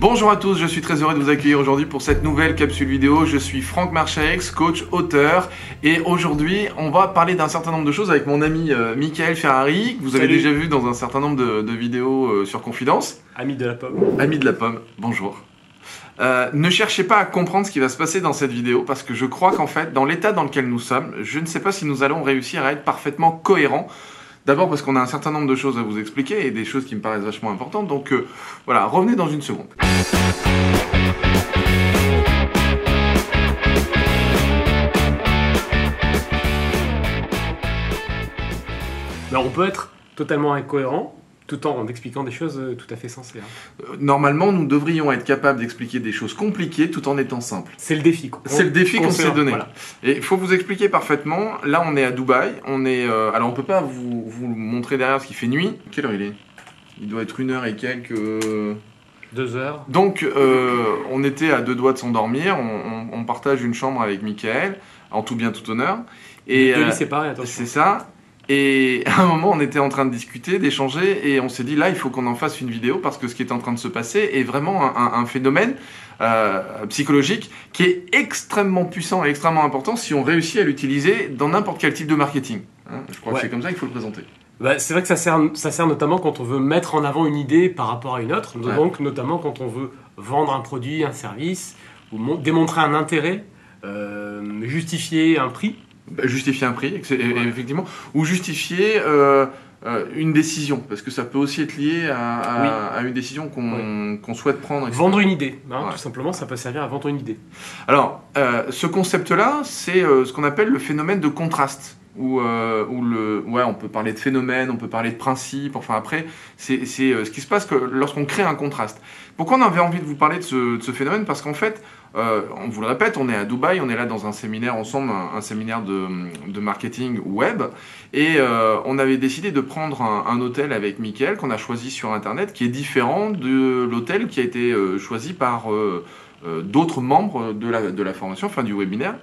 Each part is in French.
Bonjour à tous, je suis très heureux de vous accueillir aujourd'hui pour cette nouvelle capsule vidéo. Je suis Franck Marchex, coach, auteur, et aujourd'hui on va parler d'un certain nombre de choses avec mon ami euh, Michael Ferrari, que vous avez déjà vu dans un certain nombre de, de vidéos euh, sur Confidence. Ami de la pomme. Ami de la pomme, bonjour. Euh, ne cherchez pas à comprendre ce qui va se passer dans cette vidéo parce que je crois qu'en fait, dans l'état dans lequel nous sommes, je ne sais pas si nous allons réussir à être parfaitement cohérents. D'abord parce qu'on a un certain nombre de choses à vous expliquer et des choses qui me paraissent vachement importantes. Donc euh, voilà, revenez dans une seconde. Mais on peut être totalement incohérent tout en expliquant des choses euh, tout à fait sensées. hein. Euh, Normalement, nous devrions être capables d'expliquer des choses compliquées tout en étant simples. C'est le défi. quoi. C'est le défi qu'on se- s'est donné. voilà. Et il faut vous expliquer parfaitement. Là, on est à Dubaï. On est. euh, alors, on peut pas vous, vous montrer derrière parce qu'il fait nuit. Quelle heure il est? Il doit être une heure et quelques. euh, Deux heures. Donc, euh, on était à deux doigts de s'endormir. On, on- on partage une chambre avec Michael, en tout bien, tout honneur. Et Deux euh, lits séparés, attention. c'est ça. Et à un moment, on était en train de discuter, d'échanger, et on s'est dit là, il faut qu'on en fasse une vidéo parce que ce qui est en train de se passer est vraiment un, un- un phénomène euh, psychologique qui est extrêmement puissant et extrêmement important si on réussit à l'utiliser dans n'importe quel type de marketing. Hein, je crois Ouais. que c'est comme ça qu'il faut le présenter. Bah, c'est vrai que ça sert, ça sert notamment quand on veut mettre en avant une idée par rapport à une autre. Ouais. Donc, notamment quand on veut vendre un produit, un service, ou démontrer un intérêt, euh, justifier un prix. Bah, Justifier un prix, Ouais. effectivement, ou justifier euh, euh, une décision, parce que ça peut aussi être lié à, à- Oui. à une décision qu'on souhaite prendre. etc. Vendre une idée. hein, Ouais. Tout simplement, ça peut servir à vendre une idée. Alors, euh, ce concept-là, c'est euh, ce qu'on appelle le phénomène de contraste. Où, euh, où le, ouais, on peut parler de phénomène, on peut parler de principe. Enfin, après, c'est euh, ce qui se passe lorsqu'on crée un contraste. Pourquoi on avait envie de vous parler de ce, de ce phénomène? Parce qu'en fait, euh, on vous le répète, on est à Dubaï, on est là dans un séminaire ensemble, un, un séminaire de, de marketing web, et euh, on avait décidé de prendre un, un hôtel avec Mickaël qu'on a choisi sur Internet, qui est différent de l'hôtel qui a été euh, choisi par euh, euh, d'autres membres de la, de la formation, enfin du webinaire.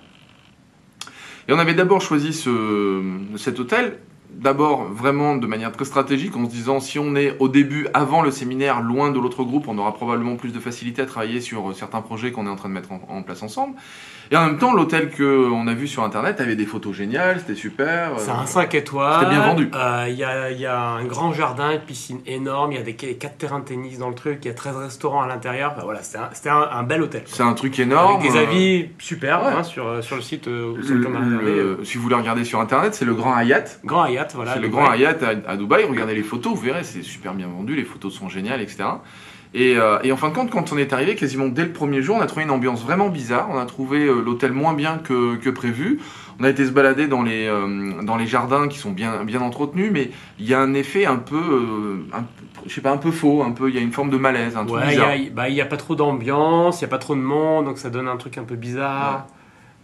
Et on avait d'abord choisi ce, cet hôtel, d'abord vraiment de manière très stratégique, en se disant si on est au début, avant le séminaire, loin de l'autre groupe, on aura probablement plus de facilité à travailler sur euh, certains projets qu'on est en train de mettre en, en place ensemble. Et en même temps, l'hôtel qu'on a vu sur Internet avait des photos géniales, c'était super. C'est euh, un 5 étoiles. C'était bien vendu. Euh, Il y, a, y a un grand jardin, une piscine énorme, il y a des 4 terrains de tennis dans le truc, il y a 13 restaurants à l'intérieur. Enfin, voilà, c'était un, un- un bel hôtel. C'est un truc énorme. Avec des euh, avis super ouais. hein, sur, euh, sur le site euh, le- le- si vous voulez regarder sur Internet, c'est le Grand Hyatt. Grand Voilà. c'est le Dubaï. Grand Hyatt à, à Dubaï. Regardez les photos, vous verrez, c'est super bien vendu, les photos sont géniales, etc. Et, euh, et en fin de compte, quand on est arrivé, quasiment dès le premier jour, on a trouvé une ambiance vraiment bizarre. On a trouvé euh, l'hôtel moins bien que, que prévu. On a été se balader dans les, euh, dans les jardins qui sont bien, bien entretenus, mais il y a un effet un peu, un je sais pas, un peu faux, un peu, il y a une forme de malaise, un truc Ouais, il y bizarre. a, bah, a pas trop d'ambiance, il y a pas trop de monde, donc ça donne un truc un peu bizarre.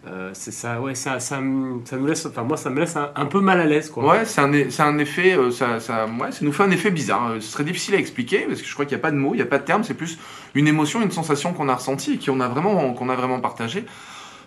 Euh, c'est ça, ouais, ça, ça, me- ça nous laisse, enfin moi ça me laisse un, un peu mal à l'aise quoi. Ouais, c'est un, c'est un effet, euh, ça, ça, ouais, ça nous fait un effet bizarre. Euh, Ce serait difficile à expliquer parce que je crois qu'il n'y a pas de mots, il n'y a pas de terme, c'est plus une émotion, une sensation qu'on a ressentie et qu'on a vraiment, qu'on a vraiment partagé.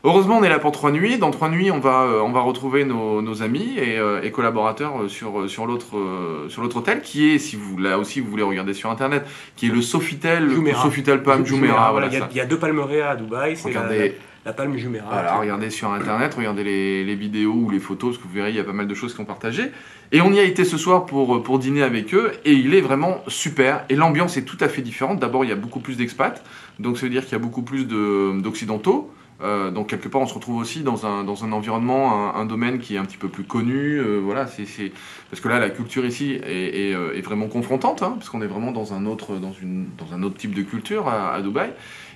Heureusement, on est là pour trois nuits. Dans trois nuits, on va, euh, on va retrouver nos, nos amis et, euh, et collaborateurs sur, sur l'autre, euh, sur l'autre hôtel qui est, si vous là aussi vous voulez regarder sur internet, qui est le Sofitel, Jumeirah. Sofitel Palm Jumeirah, Jumeirah, voilà, il y a- y, deux palmeraies à Dubaï, Regardez, la, palme Jumeirah. voilà, regardez sur internet, regardez les, vidéos ou les photos, parce que vous verrez, il y a pas mal de choses qui ont partagé. Et on y a été ce soir pour, pour dîner avec eux, et il est vraiment super. Et l'ambiance est tout à fait différente. D'abord, il y a beaucoup plus d'expats, donc ça veut dire qu'il y a beaucoup plus de- d'occidentaux. Euh, donc quelque part, on se retrouve aussi dans un, dans un environnement, un, un domaine qui est un petit peu plus connu. euh, voilà, c'est parce que là, la culture ici est, est, euh, est vraiment confrontante, hein, parce qu'on est vraiment dans un autre, dans une, dans un autre type de culture à, à Dubaï.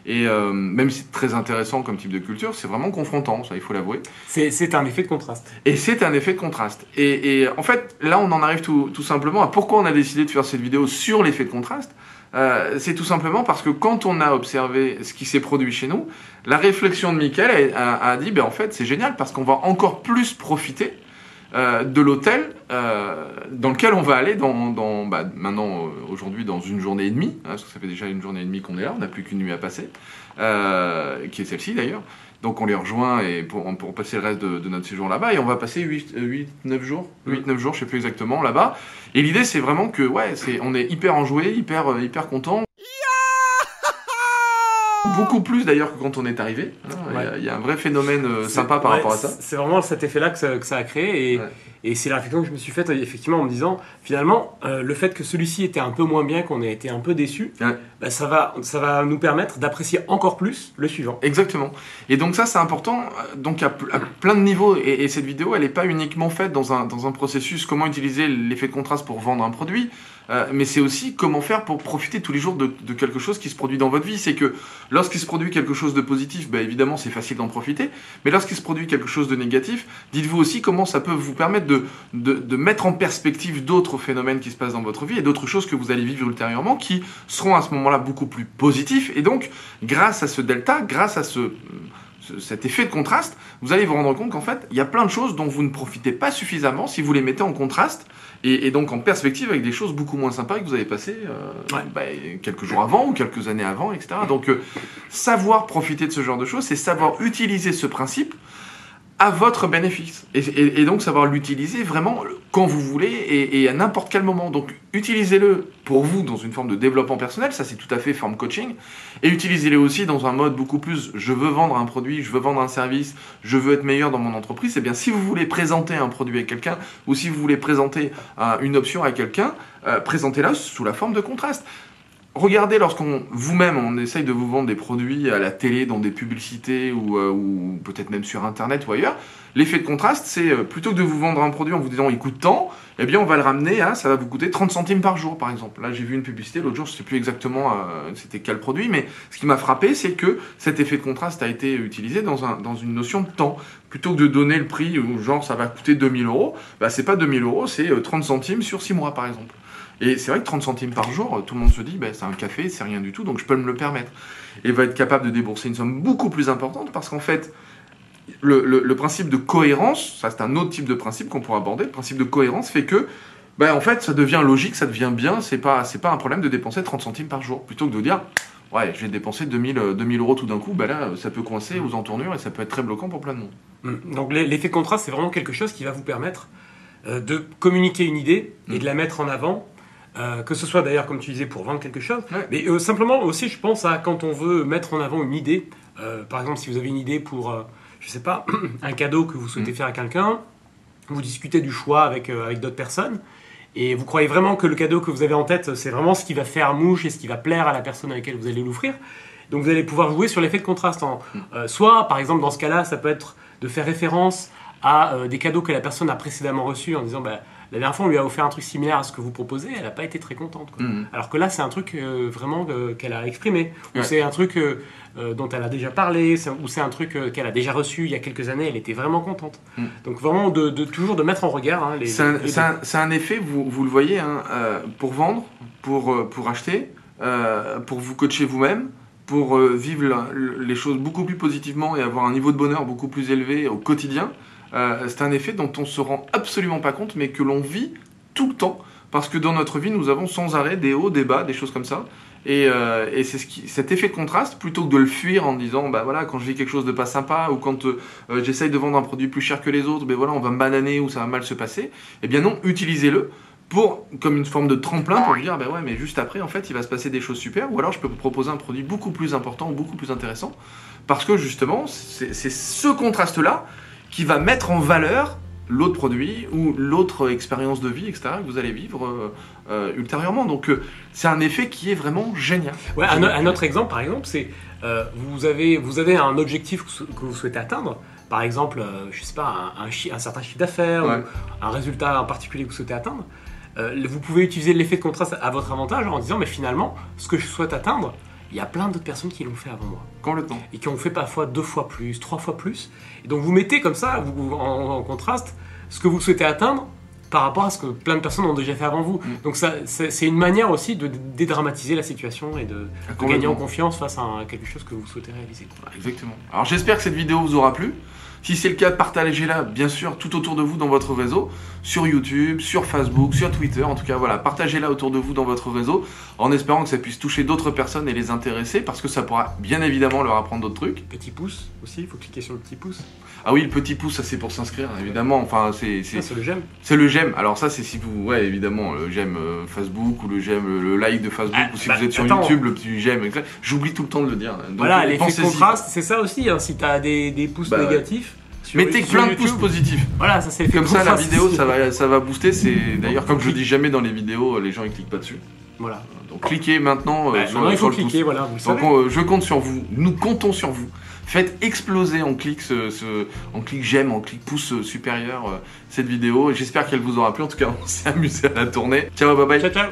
Et euh, même si c'est très intéressant comme type de culture, c'est vraiment confrontant, ça il faut l'avouer. C'est, c'est un effet de contraste. Et c'est un effet de contraste. Et, et en fait, là on en arrive tout, tout simplement à pourquoi on a décidé de faire cette vidéo sur l'effet de contraste. Euh, c'est tout simplement parce que quand on a observé ce qui s'est produit chez nous, la réflexion de Michael a, dit, ben en fait c'est génial parce qu'on va encore plus profiter euh, de l'hôtel euh, dans lequel on va aller dans, bah, maintenant aujourd'hui dans une journée et demie, hein, parce que ça fait déjà une journée et demie qu'on est là, on n'a plus qu'une nuit à passer, qui est celle-ci d'ailleurs. Donc on les rejoint et pour, pour passer le reste de, de notre séjour là-bas et on va passer 8, 8 9 jours, 8 9 jours, je sais plus exactement là-bas. Et l'idée c'est vraiment que ouais, c'est on est hyper enjoué, hyper euh, hyper content. Beaucoup plus d'ailleurs que quand on est arrivé. Il y a- Ouais. il y, a un vrai phénomène euh, sympa par ouais, rapport à ça. c'est- vraiment cet effet-là que ça, que ça a créé. Et, Ouais. et c'est la réflexion que je me suis faite, effectivement, en me disant, finalement, euh, le fait que celui-ci était un peu moins bien, qu'on ait été un peu déçu, bah, ça, va, ça va nous permettre d'apprécier encore plus le suivant. Exactement. Et donc ça, c'est important. Donc à, pl- à plein de niveaux. Et, et cette vidéo, elle n'est pas uniquement faite dans un, dans un processus comment utiliser l'effet de contraste pour vendre un produit, euh, mais c'est aussi comment faire pour profiter tous les jours de, de quelque chose qui se produit dans votre vie. C'est que lorsqu'il se produit quelque chose de positif, bah, évidemment, c'est facile d'en profiter. Mais lorsqu'il se produit quelque chose de négatif, dites-vous aussi comment ça peut vous permettre de, mettre en perspective d'autres phénomènes qui se passent dans votre vie et d'autres choses que vous allez vivre ultérieurement qui seront à ce moment-là beaucoup plus positifs. Et donc, grâce à ce delta, grâce à ce- cet effet de contraste, vous allez vous rendre compte qu'en fait, il y a plein de choses dont vous ne profitez pas suffisamment si vous les mettez en contraste et, et donc en perspective avec des choses beaucoup moins sympas que vous avez passées euh, Ouais. bah, quelques jours avant ou quelques années avant, etc. Donc, euh, savoir profiter de ce genre de choses, c'est savoir utiliser ce principe à votre bénéfice. Et, et- et donc savoir l'utiliser vraiment quand vous voulez et, et à n'importe quel moment. Donc utilisez-le pour vous dans une forme de développement personnel, ça c'est tout à fait forme coaching, et utilisez-le aussi dans un mode beaucoup plus je veux vendre un produit, je veux vendre un service, je veux être meilleur dans mon entreprise. Eh bien si vous voulez présenter un produit à quelqu'un ou si vous voulez présenter euh, une option à quelqu'un, euh, présentez-la sous la forme de contraste. Regardez lorsqu'on vous-même on essaye de vous vendre des produits à la télé, dans des publicités ou, euh, ou peut-être même sur internet ou ailleurs, l'effet de contraste c'est euh, plutôt que de vous vendre un produit en vous disant il coûte tant, eh bien on va le ramener à ça va vous coûter 30 centimes par jour par exemple. Là j'ai vu une publicité l'autre jour, je sais plus exactement euh, c'était quel produit, mais ce qui m'a frappé c'est que cet effet de contraste a été utilisé dans, un, dans une notion de temps. Plutôt que de donner le prix où genre ça va coûter 2000 euros, bah c'est pas 2000 euros, c'est euh, 30 centimes sur 6 mois par exemple. Et c'est vrai que 30 centimes par jour, euh, tout le monde se dit, bah, c'est un café, c'est rien du tout, donc je peux me le permettre. Et va être capable de débourser une somme beaucoup plus importante parce qu'en fait, le, le- le principe de cohérence, ça c'est un autre type de principe qu'on pourra aborder, le principe de cohérence fait que, bah, en fait, ça devient logique, ça devient bien, c'est pas, c'est pas un problème de dépenser 30 centimes par jour, plutôt que de dire, ouais, je vais dépenser 2000, euh, 2000 euros tout d'un coup, bah là, ça peut coincer aux entournures et ça peut être très bloquant pour plein de monde. Mm. Donc l'e- l'effet contraste, c'est vraiment quelque chose qui va vous permettre euh, de communiquer une idée et Mm. de la mettre en avant. Euh, que ce soit d'ailleurs, comme tu disais, pour vendre quelque chose, Ouais. mais euh, simplement aussi, je pense à quand on veut mettre en avant une idée. Euh, par exemple, si vous avez une idée pour, je sais pas, un cadeau que vous souhaitez Mm. faire à quelqu'un, vous discutez du choix avec, avec d'autres personnes, et vous croyez vraiment que le cadeau que vous avez en tête, c'est vraiment ce qui va faire mouche et ce qui va plaire à la personne à laquelle vous allez l'offrir. Donc vous allez pouvoir jouer sur l'effet de contraste. En, euh, soit, par exemple, dans ce cas-là, ça peut être de faire référence à des cadeaux que la personne a précédemment reçus en disant bah, la dernière fois on lui a offert un truc similaire à ce que vous proposez, elle n'a pas été très contente. quoi. Mhm. Alors que là, c'est un truc euh, vraiment euh, qu'elle a exprimé, ou c'est un truc euh, dont elle a déjà parlé, ou c'est un truc qu'elle a déjà reçu il y a quelques années, elle était vraiment contente. Mm. Donc vraiment, de, de- toujours de mettre en regard hein, les. C'est un, les c'est un- c'est un effet, vous, vous le voyez, hein, pour vendre, pour, pour acheter, pour vous coacher vous-même, pour vivre la- les choses beaucoup plus positivement et avoir un niveau de bonheur beaucoup plus élevé au quotidien. Euh, c'est un effet dont on se rend absolument pas compte, mais que l'on vit tout le temps. Parce que dans notre vie, nous avons sans arrêt des hauts, des bas, des choses comme ça. Et, euh, c'est ce qui, cet effet de contraste, plutôt que de le fuir en disant, bah voilà, quand je vis quelque chose de pas sympa, ou quand euh, j'essaye de vendre un produit plus cher que les autres, ben voilà, on va me bananer ou ça va mal se passer. Eh bien non, utilisez-le pour, comme une forme de tremplin pour dire, ben ouais, mais juste après, en fait, il va se passer des choses super, ou alors je peux vous proposer un produit beaucoup plus important ou beaucoup plus intéressant, parce que justement, c'est ce contraste-là qui va mettre en valeur l'autre produit ou l'autre expérience de vie, etc., que vous allez vivre euh, euh, ultérieurement. Donc, euh, c'est un effet qui est vraiment génial. Ouais, un, un autre exemple, par exemple, c'est vous, avez, vous avez un objectif que, vous souhaitez atteindre, par exemple, je sais pas, un, un, chi- un certain chiffre d'affaires Ouais. ou un résultat en particulier que vous souhaitez atteindre. Vous pouvez utiliser l'effet de contraste à votre avantage en disant, mais finalement, ce que je souhaite atteindre, il y a plein d'autres personnes qui l'ont fait avant moi Complètement. et qui ont fait parfois deux fois plus, trois fois plus. Et donc vous mettez comme ça, vous, en, en contraste, ce que vous souhaitez atteindre par rapport à ce que plein de personnes ont déjà fait avant vous. Mm. Donc ça, c'est une manière aussi de dédramatiser la situation et de, de gagner en confiance face à un- quelque chose que vous souhaitez réaliser. Exactement. Alors j'espère que cette vidéo vous aura plu. Si c'est le cas, partagez-la, bien sûr, tout autour de vous dans votre réseau, sur YouTube, sur Facebook, sur Twitter, en tout cas, voilà, partagez-la autour de vous dans votre réseau, en espérant que ça puisse toucher d'autres personnes et les intéresser, parce que ça pourra bien évidemment leur apprendre d'autres trucs. Petit pouce aussi, il faut cliquer sur le petit pouce. Ah oui, le petit pouce, ça c'est pour s'inscrire, évidemment, enfin, c'est... c'est- le j'aime. C'est le j'aime. Alors ça, c'est si vous, ouais, évidemment, le j'aime euh, Facebook ou le j'aime le like de Facebook Ah, ou si bah, vous êtes sur attends. YouTube, le petit j'aime. etc. J'oublie tout le temps de le dire. Donc, Voilà, euh, l'effet contraste, c'est ça aussi. hein, si t'as des, des pouces Bah, négatifs, Mettez plein de pouces positifs. Voilà, ça c'est Comme ça, la vidéo, ça va, ça va booster. C'est d'ailleurs comme je dis jamais dans les vidéos, les gens ils cliquent pas dessus. Voilà. Donc cliquez maintenant euh, Bah, sur, maintenant, il sur faut le pouce. cliquer, voilà, vous Donc on, euh, je compte sur vous. Nous comptons sur vous. Faites exploser en clic ce, ce- en clic j'aime, en clic pouce euh, supérieur euh, cette vidéo. J'espère qu'elle vous aura plu. En tout cas, on s'est amusé à la tourner. Ciao, bye bye. Ciao, ciao.